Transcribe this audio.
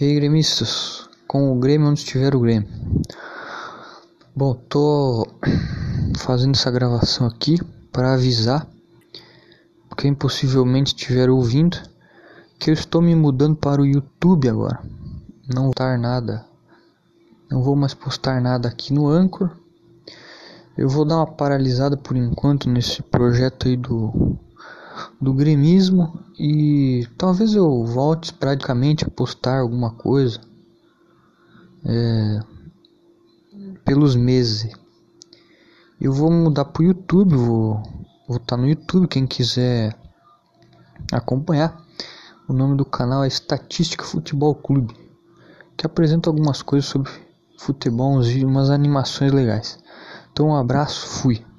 E gremistas, com o Grêmio onde estiver o Grêmio. Bom, tô fazendo essa gravação aqui para avisar quem possivelmente estiver ouvindo que eu estou me mudando para o YouTube agora. Não vou postar nada, não vou mais postar nada aqui no Anchor. Eu vou dar uma paralisada por enquanto nesse projeto aí do do gremismo e talvez eu volte esporadicamente a postar alguma coisa é, pelos meses. Eu vou mudar para o YouTube, vou estar no YouTube, quem quiser acompanhar. O nome do canal é Estatística Futebol Clube, que apresenta algumas coisas sobre futebol e umas animações legais. Então um abraço, fui.